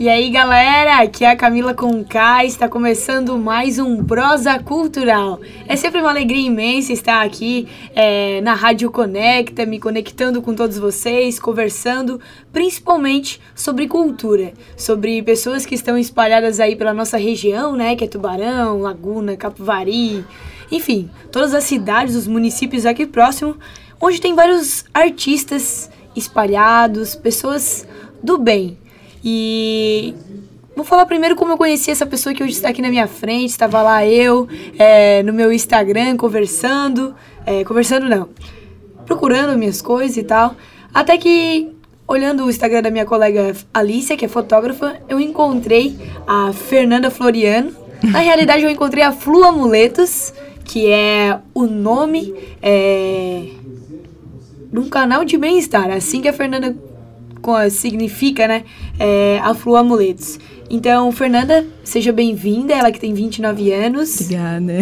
E aí, galera, aqui é a Camila Conká, está começando mais um Prosa Cultural. É sempre uma alegria imensa estar aqui é, na Rádio Conecta, me conectando com todos vocês, conversando principalmente sobre cultura, sobre pessoas que estão espalhadas aí pela nossa região, né, que é Tubarão, Laguna, Capivari, enfim, todas as cidades, os municípios aqui próximo, onde tem vários artistas espalhados, pessoas do bem. E vou falar primeiro como eu conheci essa pessoa que hoje está aqui na minha frente. Estava lá eu, é, no meu Instagram, conversando. É, conversando não, procurando minhas coisas e tal. Até que, olhando o Instagram da minha colega Alicia, que é fotógrafa, eu encontrei a Fernanda Floriano. Na realidade, eu encontrei a Flu Amuletos, que é o nome é, de um canal de bem-estar. Assim que a Fernanda significa, né, é, Amuletos. Então, Fernanda, seja bem-vinda, ela que tem 29 anos. Obrigada.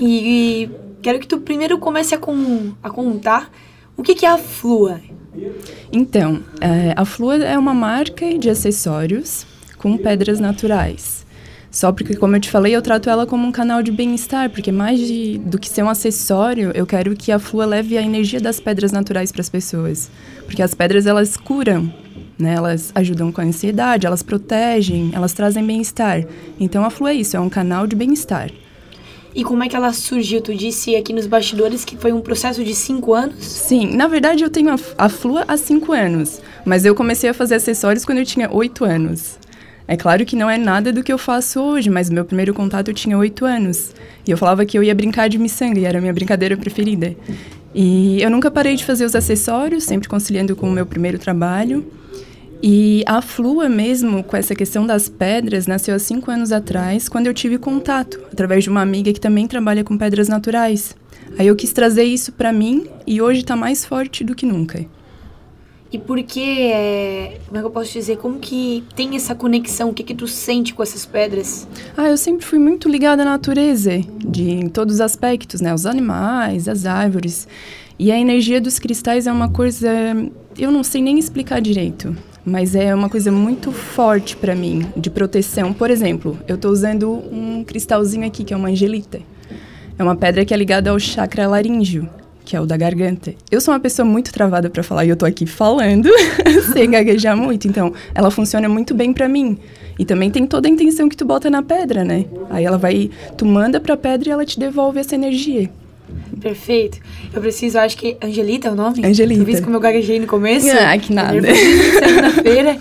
E, e quero que tu primeiro comece a, com, a contar o que, que é a Flua. Então, é, a Flua é uma marca de acessórios com pedras naturais. Só porque, como eu te falei, eu trato ela como um canal de bem-estar, porque mais de, do que ser um acessório, eu quero que a flua leve a energia das pedras naturais para as pessoas. Porque as pedras, elas curam, né? Elas ajudam com a ansiedade, elas protegem, elas trazem bem-estar. Então, a flua é isso, é um canal de bem-estar. E como é que ela surgiu? Tu disse aqui nos bastidores que foi um processo de cinco anos? Sim, na verdade eu tenho a, a Flua há cinco anos, mas eu comecei a fazer acessórios quando eu tinha oito anos. É claro que não é nada do que eu faço hoje, mas meu primeiro contato eu tinha oito anos. E eu falava que eu ia brincar de miçanga, e era a minha brincadeira preferida. E eu nunca parei de fazer os acessórios, sempre conciliando com o meu primeiro trabalho. E a Flua mesmo, com essa questão das pedras, nasceu há cinco anos atrás, quando eu tive contato, através de uma amiga que também trabalha com pedras naturais. Aí eu quis trazer isso para mim e hoje está mais forte do que nunca. E por que, é, como é que eu posso dizer, como que tem essa conexão, o que que tu sente com essas pedras? Ah, eu sempre fui muito ligada à natureza, de em todos os aspectos, né, os animais, as árvores. E a energia dos cristais é uma coisa, eu não sei nem explicar direito, mas é uma coisa muito forte para mim, de proteção. Por exemplo, eu estou usando um cristalzinho aqui, que é uma angelita. É uma pedra que é ligada ao chakra laríngeo, que é o da garganta. Eu sou uma pessoa muito travada para falar e eu tô aqui falando sem gaguejar muito, então ela funciona muito bem para mim. E também tem toda a intenção que tu bota na pedra, né? Aí ela vai, tu manda para a pedra e ela te devolve essa energia. Perfeito. Eu preciso, acho que Angelita é o nome? Angelita. Tu viste como eu gaguejei no começo? Ah, que nada. Segunda-feira.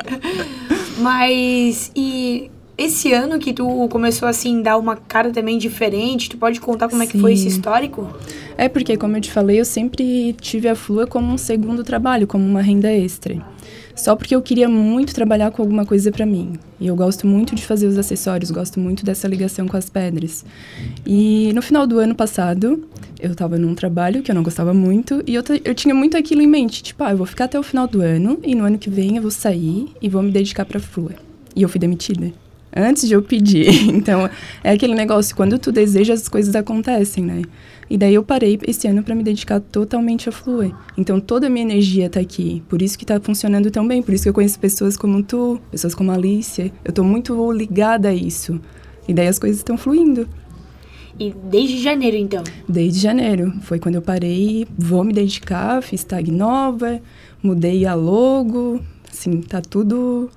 Mas e esse ano que tu começou assim dar uma cara também diferente, tu pode contar como Sim. é que foi esse histórico? É porque, como eu te falei, eu sempre tive a Flua como um segundo trabalho, como uma renda extra. Só porque eu queria muito trabalhar com alguma coisa para mim. E eu gosto muito de fazer os acessórios, gosto muito dessa ligação com as pedras. E no final do ano passado, eu estava num trabalho que eu não gostava muito e eu, eu tinha muito aquilo em mente, tipo, ah, eu vou ficar até o final do ano e no ano que vem eu vou sair e vou me dedicar para Flua. E eu fui demitida antes de eu pedir. Então, é aquele negócio, quando tu deseja, as coisas acontecem, né? E daí eu parei esse ano para me dedicar totalmente a Flue. Então, toda a minha energia tá aqui. Por isso que tá funcionando tão bem. Por isso que eu conheço pessoas como tu, pessoas como a Alicia. Eu tô muito ligada a isso. E daí as coisas estão fluindo. E desde janeiro, então? Desde janeiro. Foi quando eu parei, vou me dedicar, fiz tag nova, mudei a logo. Assim, tá tudo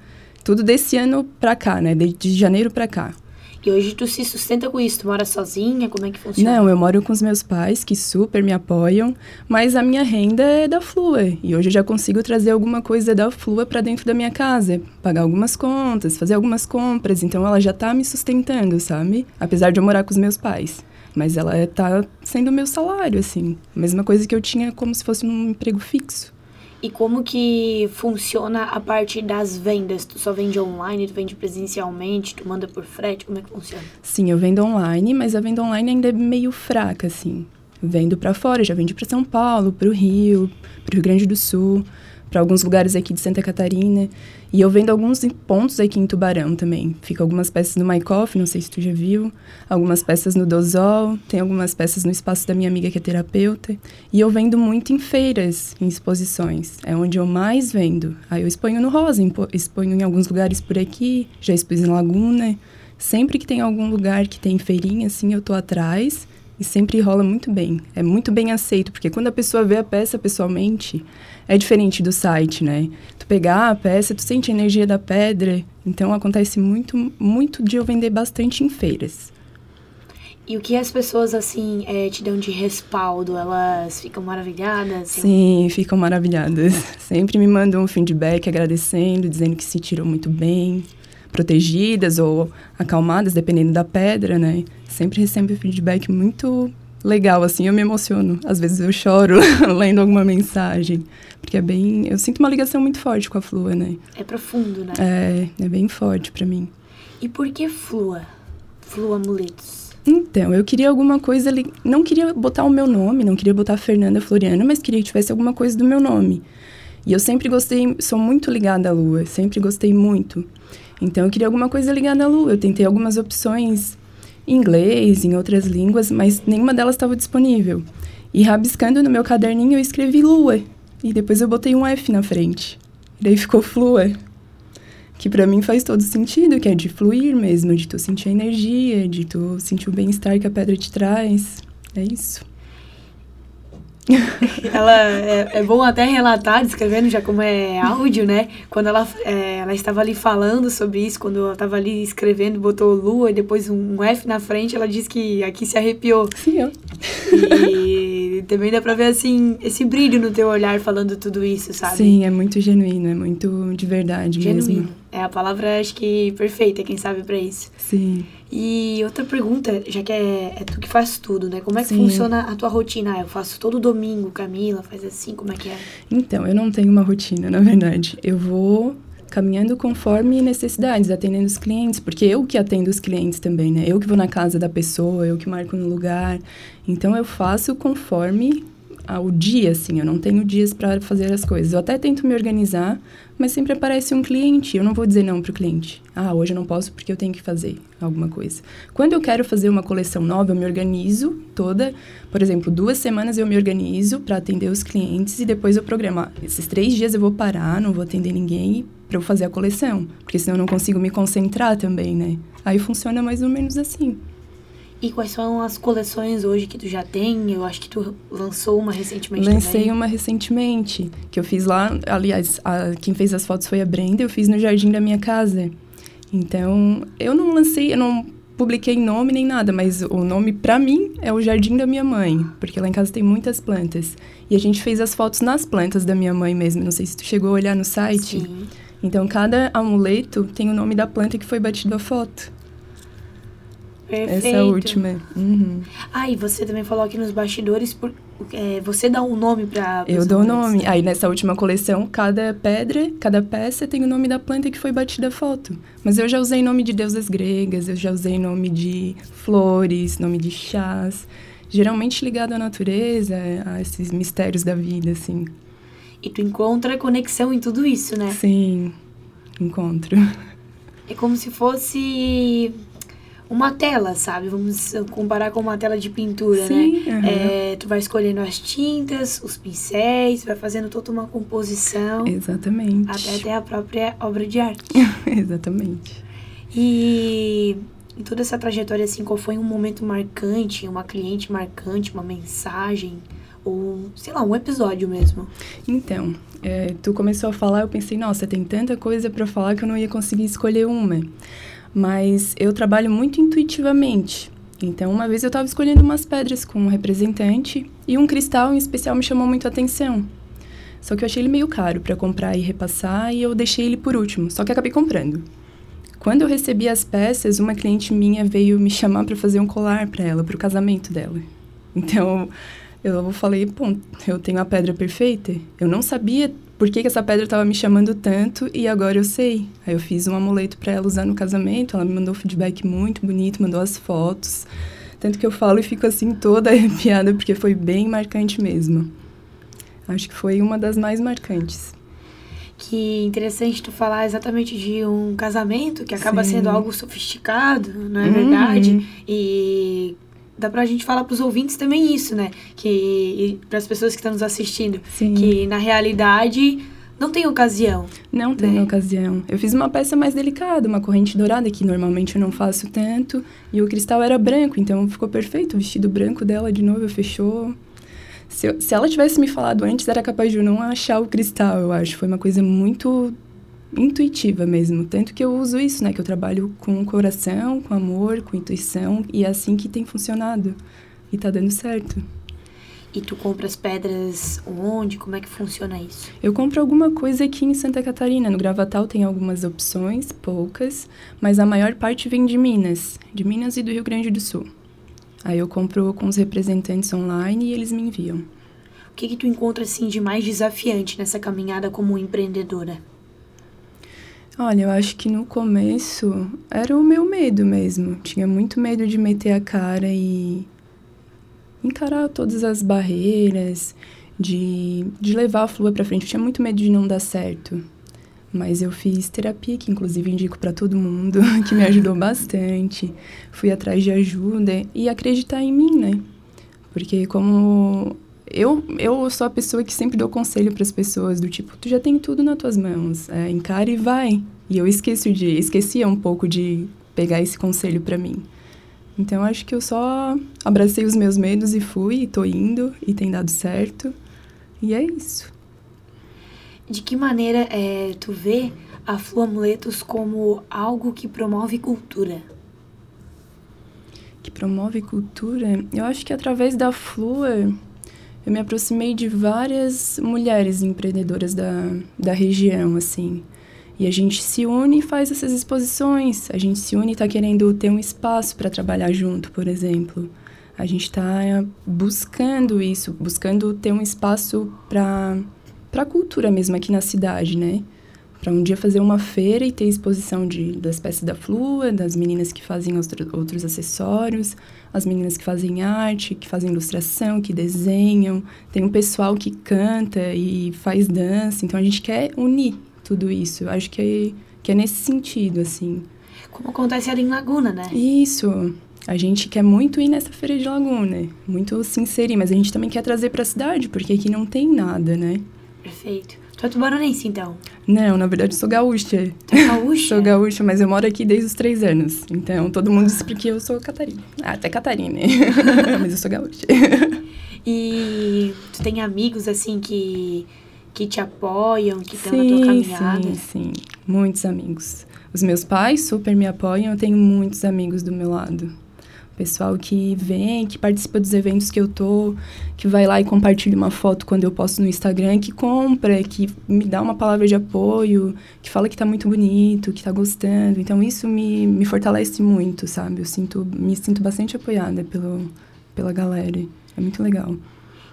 tudo desse ano pra cá, né? De, de janeiro pra cá. E hoje tu se sustenta com isso? Tu mora sozinha? Como é que funciona? Não, eu moro com os meus pais, que super me apoiam, mas a minha renda é da Flua. E hoje eu já consigo trazer alguma coisa da Flua para dentro da minha casa, pagar algumas contas, fazer algumas compras. Então ela já tá me sustentando, sabe? Apesar de eu morar com os meus pais. Mas ela tá sendo o meu salário, assim. A mesma coisa que eu tinha como se fosse um emprego fixo. E como que funciona a parte das vendas? Tu só vende online, tu vende presencialmente, tu manda por frete? Como é que funciona? Sim, eu vendo online, mas a venda online ainda é meio fraca, assim. vendo para fora, já vendi para São Paulo, para o Rio, para o Rio Grande do Sul, para alguns lugares aqui de Santa Catarina. E eu vendo alguns pontos aqui em Tubarão também. Fica algumas peças no Maikoff, não sei se tu já viu, algumas peças no Dozol, tem algumas peças no espaço da minha amiga que é terapeuta. E eu vendo muito em feiras, em exposições. É onde eu mais vendo. Aí eu exponho no Rosa, exponho em alguns lugares por aqui, já expus em Laguna. Sempre que tem algum lugar que tem feirinha, assim, eu tô atrás e sempre rola muito bem. É muito bem aceito, porque quando a pessoa vê a peça pessoalmente, é diferente do site, né? Tu pegar a peça, tu sente a energia da pedra. Então acontece muito, muito de eu vender bastante em feiras. E o que as pessoas, assim, é, te dão de respaldo? Elas ficam maravilhadas? Sim, ficam maravilhadas. Sempre me mandam um feedback agradecendo, dizendo que se tirou muito bem, protegidas ou acalmadas, dependendo da pedra, né? Sempre recebo feedback muito legal, assim, eu me emociono. Às vezes eu choro lendo alguma mensagem. Porque é bem. Eu sinto uma ligação muito forte com a Flua, né? É profundo, né? É, é bem forte para mim. E por que Flua? Flua Amuletos? Então, eu queria alguma coisa ali. Não queria botar o meu nome, não queria botar Fernanda Floriana, mas queria que tivesse alguma coisa do meu nome. E eu sempre gostei, sou muito ligada à lua, sempre gostei muito. Então, eu queria alguma coisa ligada à lua. Eu tentei algumas opções em inglês, em outras línguas, mas nenhuma delas estava disponível. E rabiscando no meu caderninho eu escrevi lua. E depois eu botei um F na frente. E daí ficou flua. Que para mim faz todo sentido, que é de fluir mesmo, de tu sentir a energia, de tu sentir o bem-estar que a pedra te traz. É isso. ela é, é, bom até relatar, descrevendo já como é áudio, né? Quando ela, é, ela estava ali falando sobre isso, quando ela estava ali escrevendo, botou lua e depois um F na frente, ela disse que aqui se arrepiou. Sim, ó. E também dá pra ver, assim, esse brilho no teu olhar falando tudo isso, sabe? Sim, é muito genuíno, é muito de verdade genuíno. mesmo. É a palavra, acho que, perfeita, quem sabe, para isso. Sim. E outra pergunta, já que é, é tu que faz tudo, né? Como é que Sim. funciona a tua rotina? Ah, eu faço todo domingo, Camila, faz assim, como é que é? Então, eu não tenho uma rotina, na verdade. Eu vou caminhando conforme necessidades, atendendo os clientes, porque eu que atendo os clientes também, né? Eu que vou na casa da pessoa, eu que marco no lugar. Então, eu faço conforme ao dia, assim, eu não tenho dias para fazer as coisas. Eu até tento me organizar, mas sempre aparece um cliente. Eu não vou dizer não para o cliente. Ah, hoje eu não posso porque eu tenho que fazer alguma coisa. Quando eu quero fazer uma coleção nova, eu me organizo toda. Por exemplo, duas semanas eu me organizo para atender os clientes e depois eu programo. Ah, esses três dias eu vou parar, não vou atender ninguém para eu fazer a coleção, porque senão eu não consigo me concentrar também, né? Aí funciona mais ou menos assim. E quais são as coleções hoje que tu já tem? Eu acho que tu lançou uma recentemente Lancei também. uma recentemente, que eu fiz lá, aliás, a, quem fez as fotos foi a Brenda, eu fiz no jardim da minha casa. Então, eu não lancei, eu não publiquei nome nem nada, mas o nome para mim é o jardim da minha mãe, porque lá em casa tem muitas plantas. E a gente fez as fotos nas plantas da minha mãe mesmo, não sei se tu chegou a olhar no site. Sim. Então, cada amuleto tem o nome da planta que foi batido a foto. Perfeito. Essa última. Uhum. Ah, e você também falou aqui nos bastidores, por, é, você dá um nome para Eu dou o nome. Aí nessa última coleção, cada pedra, cada peça tem o nome da planta que foi batida a foto. Mas eu já usei nome de deusas gregas, eu já usei nome de flores, nome de chás. Geralmente ligado à natureza, a esses mistérios da vida, assim. E tu encontra conexão em tudo isso, né? Sim, encontro. É como se fosse uma tela, sabe? Vamos comparar com uma tela de pintura, Sim, né? Uhum. É, tu vai escolhendo as tintas, os pincéis, vai fazendo toda uma composição. Exatamente. Até a própria obra de arte. Exatamente. E em toda essa trajetória, assim, qual foi um momento marcante, uma cliente marcante, uma mensagem? Ou, sei lá, um episódio mesmo? Então, é, tu começou a falar, eu pensei, nossa, tem tanta coisa para falar que eu não ia conseguir escolher uma mas eu trabalho muito intuitivamente. Então, uma vez eu estava escolhendo umas pedras com um representante e um cristal em especial me chamou muito a atenção. Só que eu achei ele meio caro para comprar e repassar e eu deixei ele por último, só que acabei comprando. Quando eu recebi as peças, uma cliente minha veio me chamar para fazer um colar para ela, para o casamento dela. Então, eu falei, pô, eu tenho a pedra perfeita. Eu não sabia por que, que essa pedra estava me chamando tanto e agora eu sei. Aí eu fiz um amuleto para ela usar no casamento, ela me mandou feedback muito bonito, mandou as fotos. Tanto que eu falo e fico assim toda arrepiada, porque foi bem marcante mesmo. Acho que foi uma das mais marcantes. Que interessante tu falar exatamente de um casamento que acaba Sim. sendo algo sofisticado, não é uhum. verdade? E dá pra gente falar pros ouvintes também isso, né? Que para as pessoas que estão nos assistindo, Sim. que na realidade não tem ocasião. Não tem né? ocasião. Eu fiz uma peça mais delicada, uma corrente dourada, que normalmente eu não faço tanto. E o cristal era branco, então ficou perfeito. O vestido branco dela de novo fechou. Se, eu, se ela tivesse me falado antes, era capaz de eu não achar o cristal, eu acho. Foi uma coisa muito intuitiva mesmo. Tanto que eu uso isso, né? Que eu trabalho com o coração, com amor, com intuição. E é assim que tem funcionado. E tá dando certo. E tu compra as pedras onde? Como é que funciona isso? Eu compro alguma coisa aqui em Santa Catarina. No Gravatal tem algumas opções, poucas, mas a maior parte vem de Minas, de Minas e do Rio Grande do Sul. Aí eu compro com os representantes online e eles me enviam. O que que tu encontra assim de mais desafiante nessa caminhada como empreendedora? Olha, eu acho que no começo era o meu medo mesmo. Tinha muito medo de meter a cara e encarar todas as barreiras, de, de levar a flua para frente. Eu tinha muito medo de não dar certo. Mas eu fiz terapia, que inclusive indico para todo mundo, que me ajudou bastante. Fui atrás de ajuda e acreditar em mim, né? Porque como eu, eu sou a pessoa que sempre dou conselho para as pessoas do tipo, tu já tem tudo nas tuas mãos, é, encare e vai. E eu esqueço de, esquecia um pouco de pegar esse conselho para mim. Então acho que eu só abracei os meus medos e fui, e tô indo, e tem dado certo. E é isso. De que maneira é, tu vê a Flu Amuletos como algo que promove cultura? Que promove cultura? Eu acho que através da Flua eu me aproximei de várias mulheres empreendedoras da, da região, assim. E a gente se une e faz essas exposições. A gente se une e está querendo ter um espaço para trabalhar junto, por exemplo. A gente está buscando isso, buscando ter um espaço para a cultura mesmo aqui na cidade, né? Para um dia fazer uma feira e ter exposição de, das peças da Flua, das meninas que fazem outro, outros acessórios, as meninas que fazem arte, que fazem ilustração, que desenham. Tem um pessoal que canta e faz dança. Então a gente quer unir tudo isso. Eu acho que é, que é nesse sentido, assim. Como acontece ali em Laguna, né? Isso. A gente quer muito ir nessa feira de Laguna, muito se inserir, mas a gente também quer trazer para a cidade, porque aqui não tem nada, né? Perfeito. Tu é tubaronense, então? Não, na verdade sou gaúcha. Tu é gaúcha? sou gaúcha, mas eu moro aqui desde os três anos. Então, todo mundo diz porque eu sou catarina. Ah, até catarina, mas eu sou gaúcha. e tu tem amigos, assim, que que te apoiam, que estão na tua caminhada? Sim, sim. Muitos amigos. Os meus pais super me apoiam, eu tenho muitos amigos do meu lado. Pessoal que vem, que participa dos eventos que eu tô, que vai lá e compartilha uma foto quando eu posto no Instagram, que compra, que me dá uma palavra de apoio, que fala que tá muito bonito, que tá gostando. Então isso me, me fortalece muito, sabe? Eu sinto, me sinto bastante apoiada pelo, pela galera. É muito legal.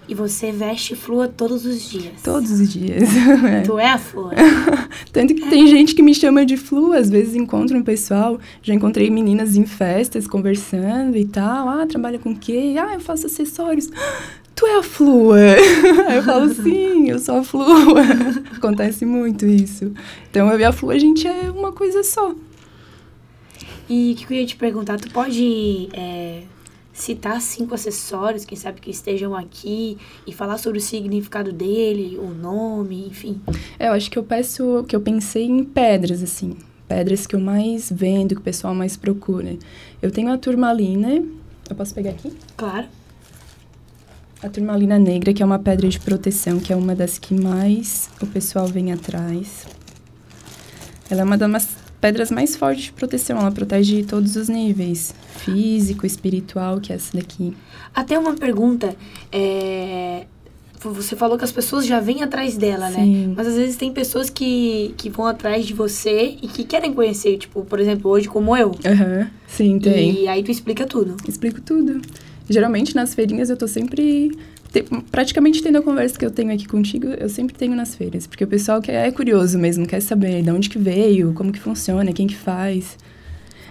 E você veste flua todos os dias. Todos os dias. é. Tu é a flua. Tanto que tem gente que me chama de flua, às vezes encontro um pessoal. Já encontrei meninas em festas conversando e tal. Ah, trabalha com o quê? Ah, eu faço acessórios. Tu é a flua? Aí eu falo, sim, eu sou a flua. Acontece muito isso. Então eu e a flua, a gente é uma coisa só. E o que eu ia te perguntar? Tu pode. É citar cinco acessórios, quem sabe que estejam aqui, e falar sobre o significado dele, o nome, enfim. É, eu acho que eu peço, que eu pensei em pedras, assim, pedras que eu mais vendo, que o pessoal mais procura. Eu tenho a turmalina, eu posso pegar aqui? Claro. A turmalina negra, que é uma pedra de proteção, que é uma das que mais o pessoal vem atrás. Ela é uma das pedras mais fortes de proteção. Ela protege todos os níveis, físico, espiritual, que é essa daqui. Até uma pergunta, é... Você falou que as pessoas já vêm atrás dela, né? Sim. né? Mas às vezes tem pessoas que, que vão atrás de você e que querem conhecer, tipo, por exemplo, hoje como eu. Aham, uhum. sim, tem. E aí tu explica tudo. Explico tudo. Geralmente nas feirinhas eu tô sempre te, praticamente tendo a conversa que eu tenho aqui contigo, eu sempre tenho nas feiras. Porque o pessoal quer, é curioso mesmo, quer saber de onde que veio, como que funciona, quem que faz.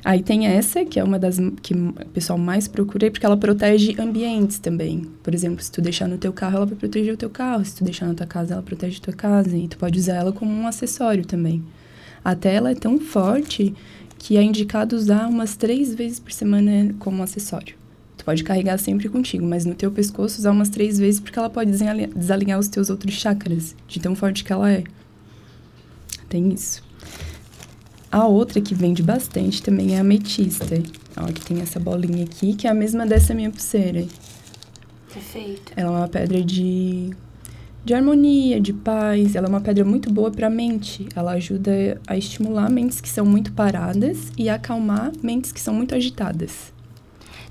Aí tem essa, que é uma das que o pessoal mais procura, porque ela protege ambientes também. Por exemplo, se tu deixar no teu carro, ela vai proteger o teu carro. Se tu deixar na tua casa, ela protege a tua casa. E tu pode usar ela como um acessório também. Até ela é tão forte que é indicado usar umas três vezes por semana como acessório. Pode carregar sempre contigo, mas no teu pescoço usar umas três vezes porque ela pode desalinhar os teus outros chakras, de tão forte que ela é. Tem isso. A outra que vende bastante também é a ametista. Ó, que tem essa bolinha aqui, que é a mesma dessa minha pulseira. Perfeito. Ela é uma pedra de, de harmonia, de paz. Ela é uma pedra muito boa para a mente. Ela ajuda a estimular mentes que são muito paradas e a acalmar mentes que são muito agitadas.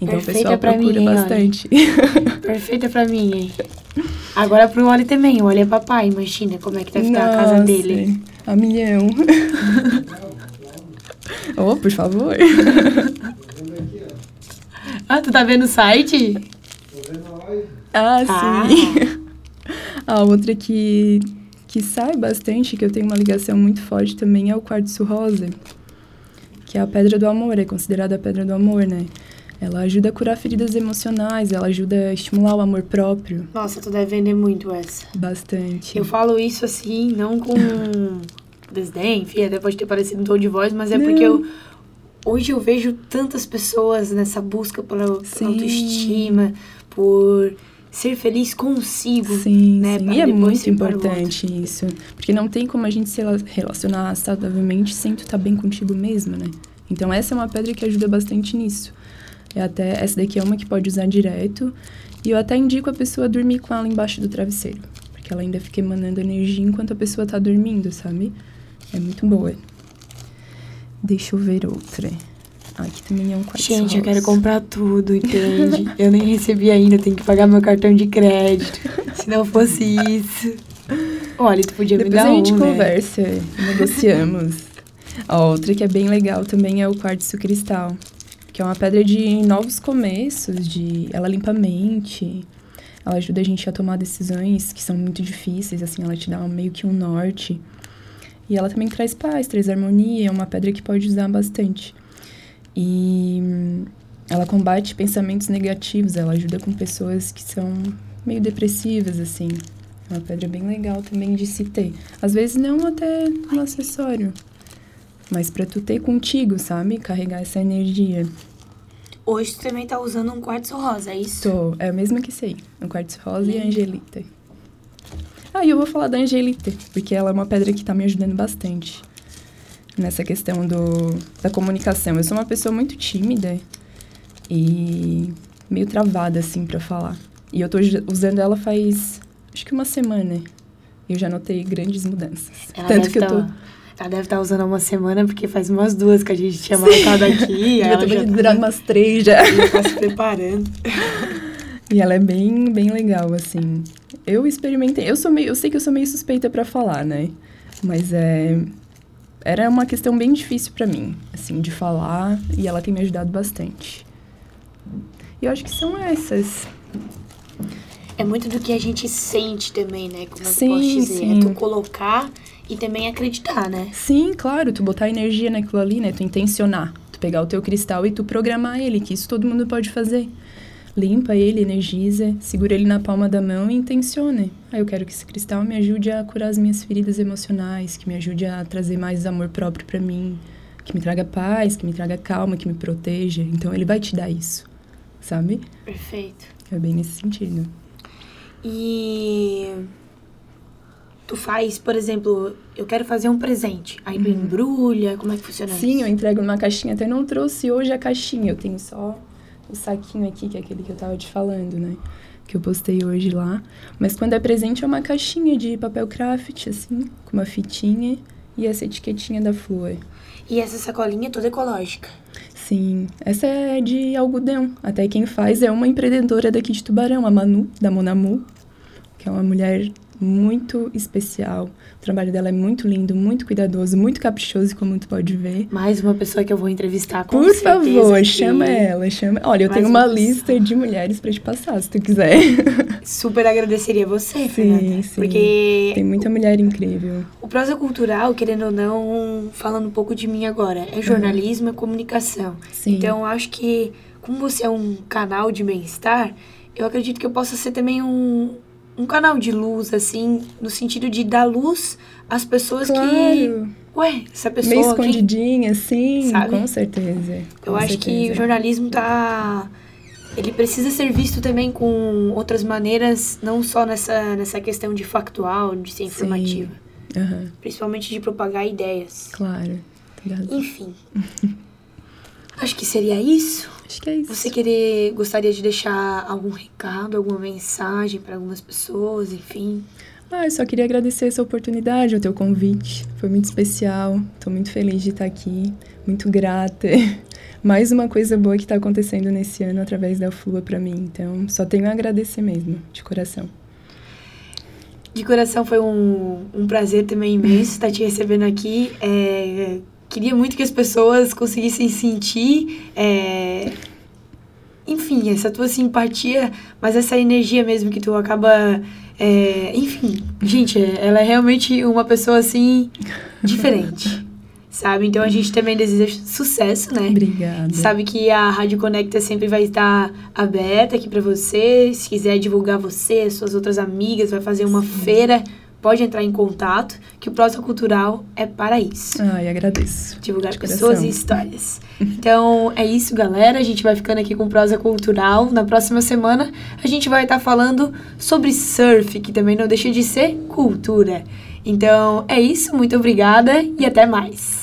Então Perfeita o pessoal procura mim, bastante. Perfeita pra mim, hein? Agora pro Oli também. O Oli é papai, imagina como é que deve Nossa, estar a casa dele. A milhão. oh, por favor. ah, tu tá vendo o site? Ah, ah. sim. A outra que, que sai bastante, que eu tenho uma ligação muito forte também, é o quartzo rosa. Que é a pedra do amor, é considerada a pedra do amor, né? Ela ajuda a curar feridas emocionais, ela ajuda a estimular o amor próprio. Nossa, tu deve vender muito essa. Bastante. Eu falo isso assim, não com desdém, enfim, até pode ter parecido um tom de voz, mas é não. porque eu hoje eu vejo tantas pessoas nessa busca pela, pela autoestima, por ser feliz consigo, sim, né? Sim. E é muito importante isso, porque não tem como a gente se relacionar saudavelmente sem tu estar tá bem contigo mesmo, né? Então essa é uma pedra que ajuda bastante nisso. É até essa daqui é uma que pode usar direto. E eu até indico a pessoa dormir com ela embaixo do travesseiro. Porque ela ainda fica emanando energia enquanto a pessoa tá dormindo, sabe? É muito boa. Deixa eu ver outra. Ah, aqui também é um quarto Gente, eu quero comprar tudo, entende? eu nem recebi ainda, tenho que pagar meu cartão de crédito. Se não fosse isso. Olha, tu podia Depois me dar um, a gente um, conversa, né? negociamos. A outra que é bem legal também é o quartzo cristal que é uma pedra de novos começos, de ela limpa a mente, ela ajuda a gente a tomar decisões que são muito difíceis, assim, ela te dá meio que um norte. E ela também traz paz, traz harmonia, é uma pedra que pode usar bastante. E ela combate pensamentos negativos, ela ajuda com pessoas que são meio depressivas, assim. É uma pedra bem legal também de se ter. Às vezes não até no acessório, mas para tu ter contigo, sabe? Carregar essa energia. Hoje tu também tá usando um quartzo rosa, é isso? Tô, é o mesmo que sei. Um quartzo rosa e angelita. Ah, e eu vou falar da angelita, porque ela é uma pedra que tá me ajudando bastante nessa questão do, da comunicação. Eu sou uma pessoa muito tímida e meio travada, assim, para falar. E eu tô usando ela faz, acho que uma semana. E eu já notei grandes mudanças. Ela Tanto que eu tô... Ela deve estar tá usando uma semana, porque faz umas duas que a gente tinha marcado aqui. ela já durar tá... umas três já. Ela tá se preparando. E ela é bem, bem legal, assim. Eu experimentei, eu sou meio, eu sei que eu sou meio suspeita para falar, né? Mas é era uma questão bem difícil para mim, assim, de falar, e ela tem me ajudado bastante. E eu acho que são essas. É muito do que a gente sente também, né? Como sim, eu posso dizer. Sim. É tu colocar e também acreditar, né? Sim, claro, tu botar energia naquilo ali, né? Tu intencionar. Tu pegar o teu cristal e tu programar ele, que isso todo mundo pode fazer. Limpa ele, energiza, segura ele na palma da mão e intenciona. Ah, eu quero que esse cristal me ajude a curar as minhas feridas emocionais, que me ajude a trazer mais amor próprio para mim, que me traga paz, que me traga calma, que me proteja. Então ele vai te dar isso, sabe? Perfeito. É bem nesse sentido. E tu faz, por exemplo, eu quero fazer um presente. Aí tu uhum. embrulha, como é que funciona Sim, isso? eu entrego numa caixinha. Até não trouxe hoje a caixinha, eu tenho só o saquinho aqui, que é aquele que eu tava te falando, né? Que eu postei hoje lá. Mas quando é presente é uma caixinha de papel craft, assim, com uma fitinha e essa etiquetinha da flor. E essa sacolinha é toda ecológica? Sim, essa é de algodão. Até quem faz é uma empreendedora daqui de Tubarão, a Manu, da Monamu, que é uma mulher muito especial. O trabalho dela é muito lindo, muito cuidadoso, muito caprichoso, como tu pode ver. Mais uma pessoa que eu vou entrevistar, com Por favor, que- chama ela, chama. Olha, eu Mais tenho uma uma lista de mulheres pra te passar, se tu quiser. Super agradeceria você, Sim, Fernanda. sim. Porque Tem muita mulher incrível. o prosa cultural, querendo ou não, falando um pouco de mim agora, é jornalismo, é comunicação. Sim. Então, acho que, como você é um canal de bem-estar, eu acredito que eu possa ser também um, um canal de luz, assim, no sentido de dar luz às pessoas que. Claro. Ué, essa pessoa. Meio quem- escondidinha, sim, Sabe? com certeza. Eu com acho que certeza. o jornalismo tá. Ele precisa ser visto também com outras maneiras, não só nessa, nessa questão de factual, de ser informativa. Aham, Principalmente de propagar ideias. claro. Enfim. acho que seria isso. Acho que é isso. Você querer, gostaria de deixar algum recado, alguma mensagem para algumas pessoas, enfim. Ah, eu só queria agradecer essa oportunidade, o teu convite. Foi muito especial. Tô muito feliz de estar aqui. Muito grata. Mais uma coisa boa que tá acontecendo nesse ano através da Flua pra mim. Então, só tenho a agradecer mesmo, de coração. De coração foi um, um prazer também imenso estar te recebendo aqui. É, queria muito que as pessoas conseguissem sentir, é, enfim, essa tua simpatia, mas essa energia mesmo que tu acaba. é, enfim, gente, é- ela é realmente uma pessoa assim diferente, sabe? Então a gente também deseja sucesso, né? Obrigada. Sabe que a Rádio Conecta sempre vai estar aberta aqui pra você. Se quiser divulgar você, suas outras amigas, vai fazer uma feira, pode entrar em contato, que o Prosa Cultural é para isso. Ai, agradeço. Divulgar De pessoas coração. e histórias. Então é isso, galera. A gente vai ficando aqui com Prosa Cultural. Na próxima semana a gente vai estar falando sobre surf, que também não deixa de ser cultura. Então é isso, muito obrigada e até mais.